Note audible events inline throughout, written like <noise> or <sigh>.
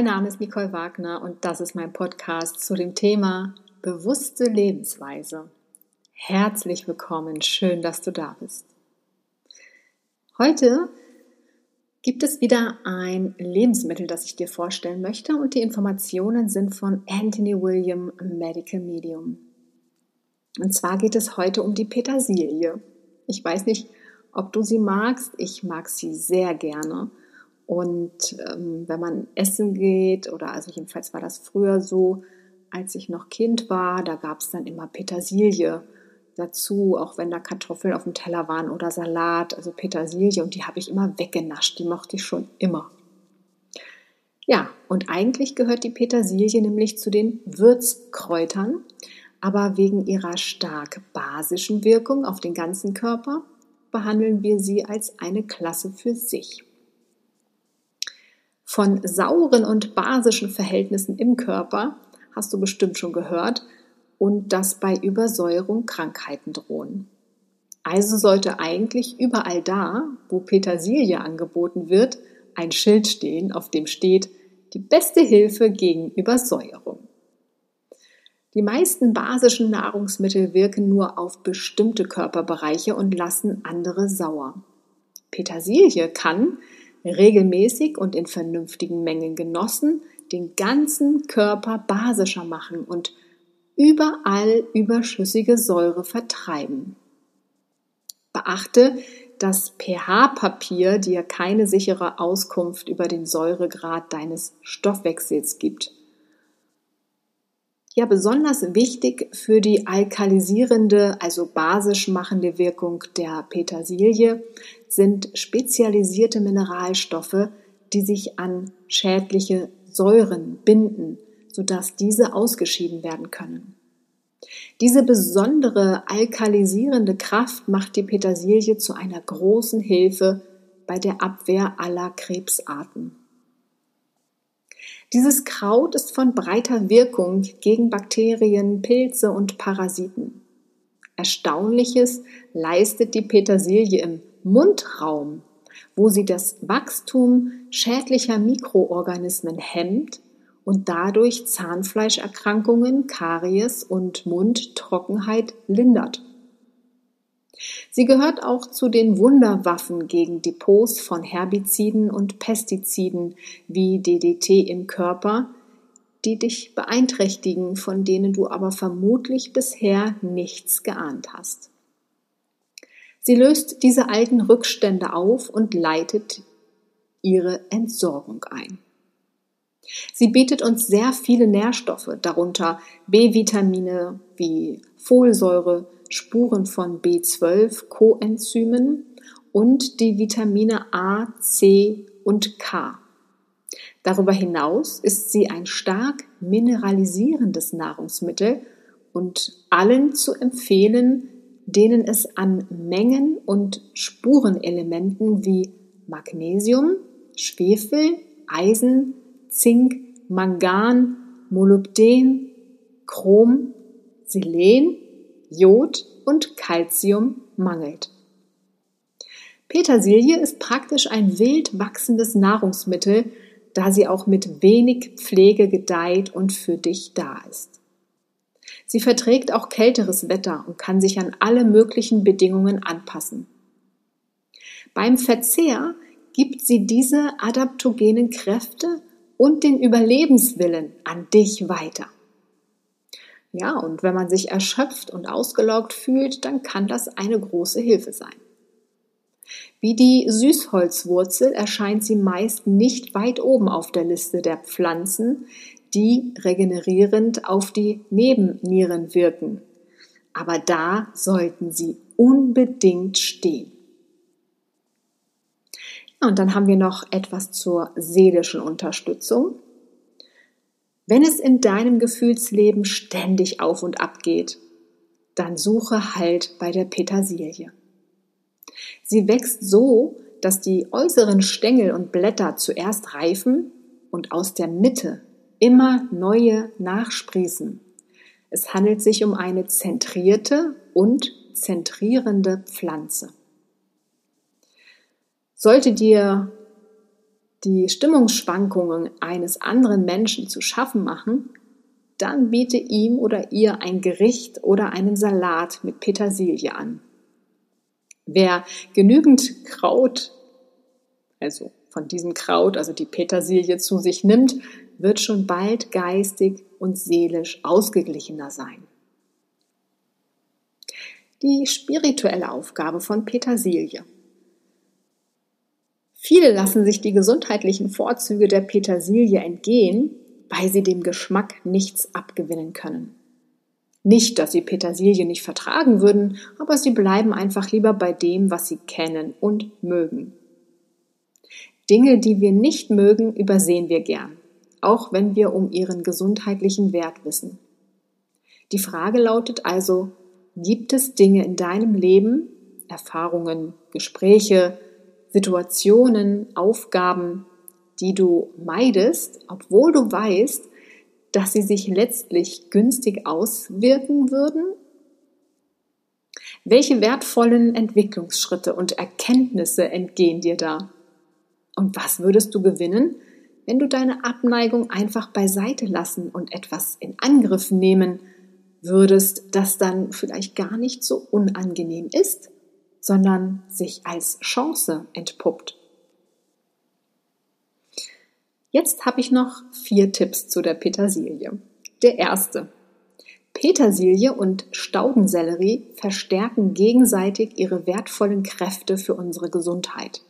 Mein Name ist Nicole Wagner und das ist mein Podcast zu dem Thema bewusste Lebensweise. Herzlich willkommen, schön, dass du da bist. Heute gibt es wieder ein Lebensmittel, das ich dir vorstellen möchte und die Informationen sind von Anthony William Medical Medium. Und zwar geht es heute um die Petersilie. Ich weiß nicht, ob du sie magst. Ich mag sie sehr gerne. Und ähm, wenn man essen geht, oder also jedenfalls war das früher so, als ich noch Kind war, da gab es dann immer Petersilie dazu, auch wenn da Kartoffeln auf dem Teller waren oder Salat, also Petersilie und die habe ich immer weggenascht, die mochte ich schon immer. Ja, und eigentlich gehört die Petersilie nämlich zu den Würzkräutern, aber wegen ihrer stark basischen Wirkung auf den ganzen Körper behandeln wir sie als eine Klasse für sich. Von sauren und basischen Verhältnissen im Körper hast du bestimmt schon gehört und dass bei Übersäuerung Krankheiten drohen. Also sollte eigentlich überall da, wo Petersilie angeboten wird, ein Schild stehen, auf dem steht die beste Hilfe gegen Übersäuerung. Die meisten basischen Nahrungsmittel wirken nur auf bestimmte Körperbereiche und lassen andere sauer. Petersilie kann, regelmäßig und in vernünftigen Mengen genossen, den ganzen Körper basischer machen und überall überschüssige Säure vertreiben. Beachte, dass pH-Papier dir keine sichere Auskunft über den Säuregrad deines Stoffwechsels gibt. Ja, besonders wichtig für die alkalisierende, also basisch machende Wirkung der Petersilie sind spezialisierte Mineralstoffe, die sich an schädliche Säuren binden, sodass diese ausgeschieden werden können. Diese besondere alkalisierende Kraft macht die Petersilie zu einer großen Hilfe bei der Abwehr aller Krebsarten. Dieses Kraut ist von breiter Wirkung gegen Bakterien, Pilze und Parasiten. Erstaunliches leistet die Petersilie im Mundraum, wo sie das Wachstum schädlicher Mikroorganismen hemmt und dadurch Zahnfleischerkrankungen, Karies und Mundtrockenheit lindert. Sie gehört auch zu den Wunderwaffen gegen Depots von Herbiziden und Pestiziden wie DDT im Körper, die dich beeinträchtigen, von denen du aber vermutlich bisher nichts geahnt hast. Sie löst diese alten Rückstände auf und leitet ihre Entsorgung ein. Sie bietet uns sehr viele Nährstoffe, darunter B-Vitamine wie Folsäure, Spuren von B12, Coenzymen und die Vitamine A, C und K. Darüber hinaus ist sie ein stark mineralisierendes Nahrungsmittel und allen zu empfehlen, denen es an Mengen und Spurenelementen wie Magnesium, Schwefel, Eisen, Zink, Mangan, Molybden, Chrom, Selen, Jod und Calcium mangelt. Petersilie ist praktisch ein wild wachsendes Nahrungsmittel, da sie auch mit wenig Pflege gedeiht und für dich da ist. Sie verträgt auch kälteres Wetter und kann sich an alle möglichen Bedingungen anpassen. Beim Verzehr gibt sie diese adaptogenen Kräfte und den Überlebenswillen an dich weiter. Ja, und wenn man sich erschöpft und ausgelaugt fühlt, dann kann das eine große Hilfe sein. Wie die Süßholzwurzel erscheint sie meist nicht weit oben auf der Liste der Pflanzen, die regenerierend auf die Nebennieren wirken. Aber da sollten sie unbedingt stehen. Und dann haben wir noch etwas zur seelischen Unterstützung. Wenn es in deinem Gefühlsleben ständig auf und ab geht, dann suche Halt bei der Petersilie. Sie wächst so, dass die äußeren Stängel und Blätter zuerst reifen und aus der Mitte immer neue nachsprießen. Es handelt sich um eine zentrierte und zentrierende Pflanze. Sollte dir die Stimmungsschwankungen eines anderen Menschen zu schaffen machen, dann biete ihm oder ihr ein Gericht oder einen Salat mit Petersilie an. Wer genügend Kraut, also von diesem Kraut, also die Petersilie zu sich nimmt, wird schon bald geistig und seelisch ausgeglichener sein. Die spirituelle Aufgabe von Petersilie. Viele lassen sich die gesundheitlichen Vorzüge der Petersilie entgehen, weil sie dem Geschmack nichts abgewinnen können. Nicht, dass sie Petersilie nicht vertragen würden, aber sie bleiben einfach lieber bei dem, was sie kennen und mögen. Dinge, die wir nicht mögen, übersehen wir gern, auch wenn wir um ihren gesundheitlichen Wert wissen. Die Frage lautet also, gibt es Dinge in deinem Leben, Erfahrungen, Gespräche, Situationen, Aufgaben, die du meidest, obwohl du weißt, dass sie sich letztlich günstig auswirken würden? Welche wertvollen Entwicklungsschritte und Erkenntnisse entgehen dir da? Und was würdest du gewinnen, wenn du deine Abneigung einfach beiseite lassen und etwas in Angriff nehmen würdest, das dann vielleicht gar nicht so unangenehm ist, sondern sich als Chance entpuppt? Jetzt habe ich noch vier Tipps zu der Petersilie. Der erste. Petersilie und Staudensellerie verstärken gegenseitig ihre wertvollen Kräfte für unsere Gesundheit.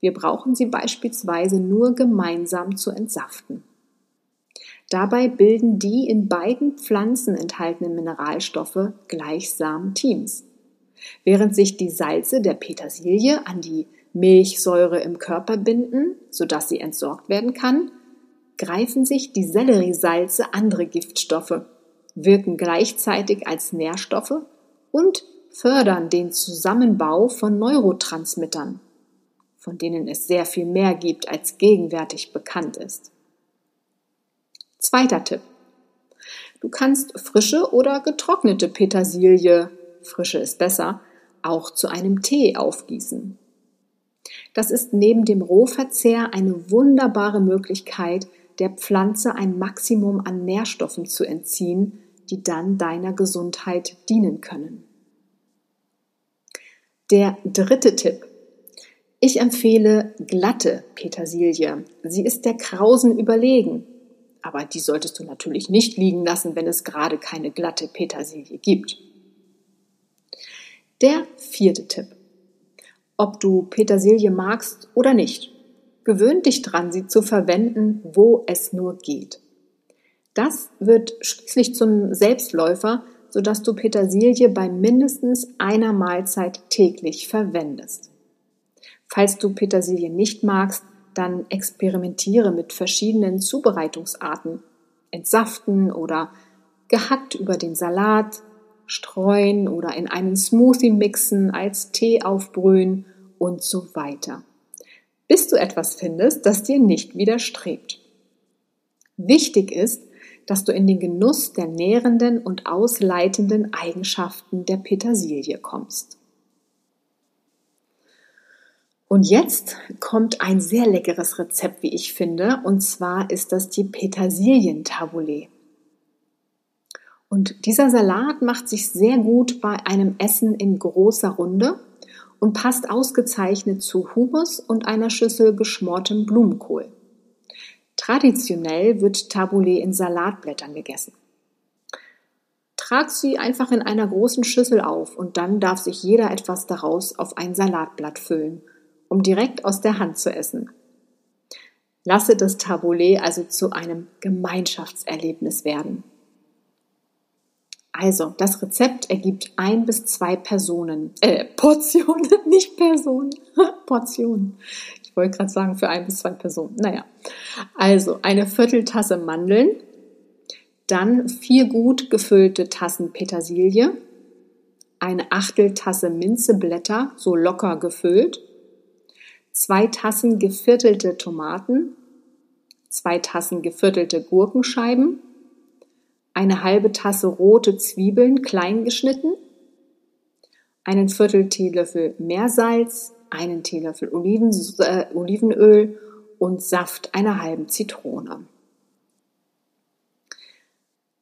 Wir brauchen sie beispielsweise nur gemeinsam zu entsaften. Dabei bilden die in beiden Pflanzen enthaltenen Mineralstoffe gleichsam Teams. Während sich die Salze der Petersilie an die Milchsäure im Körper binden, sodass sie entsorgt werden kann, greifen sich die Selleriesalze andere Giftstoffe, wirken gleichzeitig als Nährstoffe und fördern den Zusammenbau von Neurotransmittern, von denen es sehr viel mehr gibt, als gegenwärtig bekannt ist. Zweiter Tipp. Du kannst frische oder getrocknete Petersilie, frische ist besser, auch zu einem Tee aufgießen. Das ist neben dem Rohverzehr eine wunderbare Möglichkeit, der Pflanze ein Maximum an Nährstoffen zu entziehen, die dann deiner Gesundheit dienen können. Der dritte Tipp. Ich empfehle glatte Petersilie. Sie ist der Krausen überlegen. Aber die solltest du natürlich nicht liegen lassen, wenn es gerade keine glatte Petersilie gibt. Der vierte Tipp ob du Petersilie magst oder nicht. Gewöhn dich dran, sie zu verwenden, wo es nur geht. Das wird schließlich zum Selbstläufer, sodass du Petersilie bei mindestens einer Mahlzeit täglich verwendest. Falls du Petersilie nicht magst, dann experimentiere mit verschiedenen Zubereitungsarten. Entsaften oder gehackt über den Salat, streuen oder in einen Smoothie mixen, als Tee aufbrühen und so weiter. Bis du etwas findest, das dir nicht widerstrebt. Wichtig ist, dass du in den Genuss der nährenden und ausleitenden Eigenschaften der Petersilie kommst. Und jetzt kommt ein sehr leckeres Rezept, wie ich finde, und zwar ist das die Petersilien-Taboulet. Und dieser Salat macht sich sehr gut bei einem Essen in großer Runde und passt ausgezeichnet zu Hummus und einer Schüssel geschmortem Blumenkohl. Traditionell wird Tabbouleh in Salatblättern gegessen. Trag sie einfach in einer großen Schüssel auf und dann darf sich jeder etwas daraus auf ein Salatblatt füllen, um direkt aus der Hand zu essen. Lasse das Tabbouleh also zu einem Gemeinschaftserlebnis werden. Also, das Rezept ergibt ein bis zwei Personen, äh, <laughs> Portionen, nicht Personen, <laughs> Portionen. Ich wollte gerade sagen für ein bis zwei Personen. Naja, also eine Vierteltasse Mandeln, dann vier gut gefüllte Tassen Petersilie, eine Achteltasse Minzeblätter, so locker gefüllt, zwei Tassen geviertelte Tomaten, zwei Tassen geviertelte Gurkenscheiben, eine halbe Tasse rote Zwiebeln klein geschnitten, einen Viertel Teelöffel Meersalz, einen Teelöffel Oliven, äh, Olivenöl und Saft einer halben Zitrone.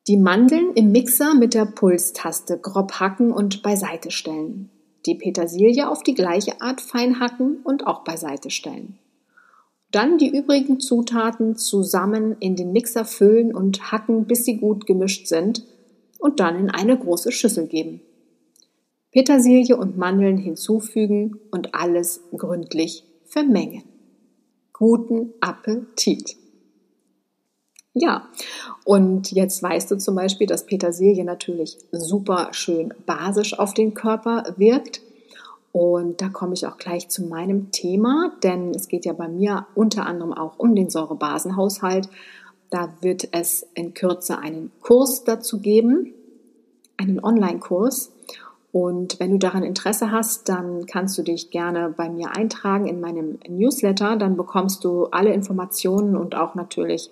Die Mandeln im Mixer mit der Pulstaste grob hacken und beiseite stellen. Die Petersilie auf die gleiche Art fein hacken und auch beiseite stellen. Dann die übrigen Zutaten zusammen in den Mixer füllen und hacken, bis sie gut gemischt sind und dann in eine große Schüssel geben. Petersilie und Mandeln hinzufügen und alles gründlich vermengen. Guten Appetit! Ja, und jetzt weißt du zum Beispiel, dass Petersilie natürlich super schön basisch auf den Körper wirkt. Und da komme ich auch gleich zu meinem Thema, denn es geht ja bei mir unter anderem auch um den Säurebasenhaushalt. Da wird es in Kürze einen Kurs dazu geben, einen Online-Kurs. Und wenn du daran Interesse hast, dann kannst du dich gerne bei mir eintragen in meinem Newsletter. Dann bekommst du alle Informationen und auch natürlich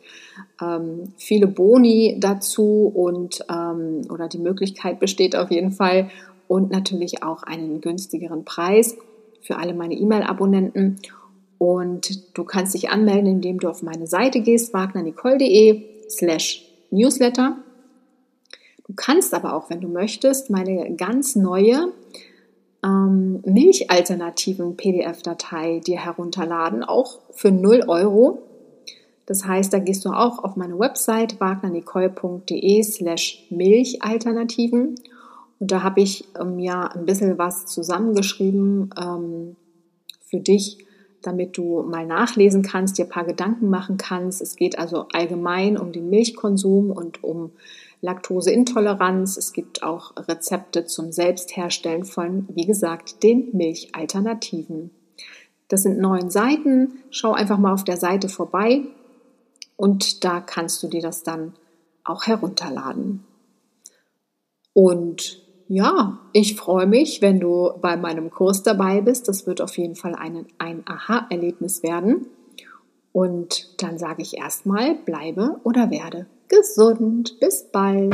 ähm, viele Boni dazu und ähm, oder die Möglichkeit besteht auf jeden Fall und natürlich auch einen günstigeren Preis für alle meine E-Mail-Abonnenten. Und du kannst dich anmelden, indem du auf meine Seite gehst, wagnernicole.de slash Newsletter Du kannst aber auch, wenn du möchtest, meine ganz neue ähm, Milchalternativen PDF-Datei dir herunterladen, auch für 0 Euro. Das heißt, da gehst du auch auf meine Website wagnernicole.de slash Milchalternativen und da habe ich ähm, ja ein bisschen was zusammengeschrieben ähm, für dich, damit du mal nachlesen kannst, dir ein paar Gedanken machen kannst. Es geht also allgemein um den Milchkonsum und um Laktoseintoleranz. Es gibt auch Rezepte zum Selbstherstellen von, wie gesagt, den Milchalternativen. Das sind neun Seiten. Schau einfach mal auf der Seite vorbei und da kannst du dir das dann auch herunterladen. Und ja, ich freue mich, wenn du bei meinem Kurs dabei bist. Das wird auf jeden Fall ein, ein Aha-Erlebnis werden. Und dann sage ich erstmal, bleibe oder werde gesund. Bis bald.